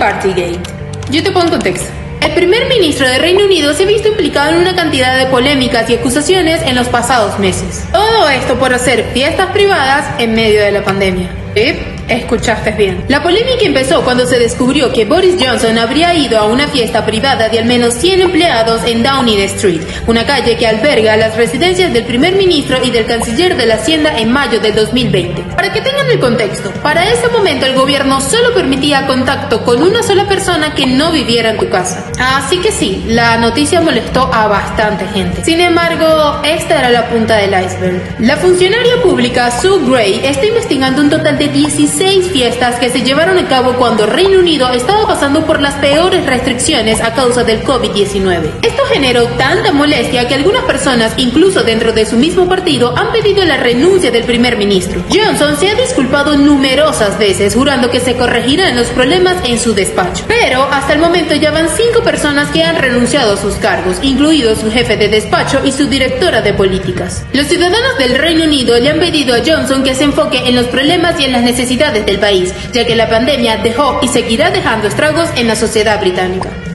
Partygate. Yo te pongo contexto. El primer ministro de Reino Unido se ha visto implicado en una cantidad de polémicas y acusaciones en los pasados meses. Todo esto por hacer fiestas privadas en medio de la pandemia. ¿Sí? Escuchaste bien. La polémica empezó cuando se descubrió que Boris Johnson habría ido a una fiesta privada de al menos 100 empleados en Downing Street, una calle que alberga las residencias del primer ministro y del canciller de la Hacienda en mayo del 2020. Para que tengan el contexto, para ese momento el gobierno solo permitía contacto con una sola persona que no viviera en tu casa. Así que sí, la noticia molestó a bastante gente. Sin embargo, esta era la punta del iceberg. La funcionaria pública Sue Gray está investigando un total de 16 seis fiestas que se llevaron a cabo cuando Reino Unido estaba pasando por las peores restricciones a causa del COVID-19. Esto generó tanta molestia que algunas personas, incluso dentro de su mismo partido, han pedido la renuncia del primer ministro. Johnson se ha disculpado numerosas veces, jurando que se corregirán los problemas en su despacho. Pero hasta el momento ya van cinco personas que han renunciado a sus cargos, incluido su jefe de despacho y su directora de políticas. Los ciudadanos del Reino Unido le han pedido a Johnson que se enfoque en los problemas y en las necesidades del país, ya que la pandemia dejó y seguirá dejando estragos en la sociedad británica.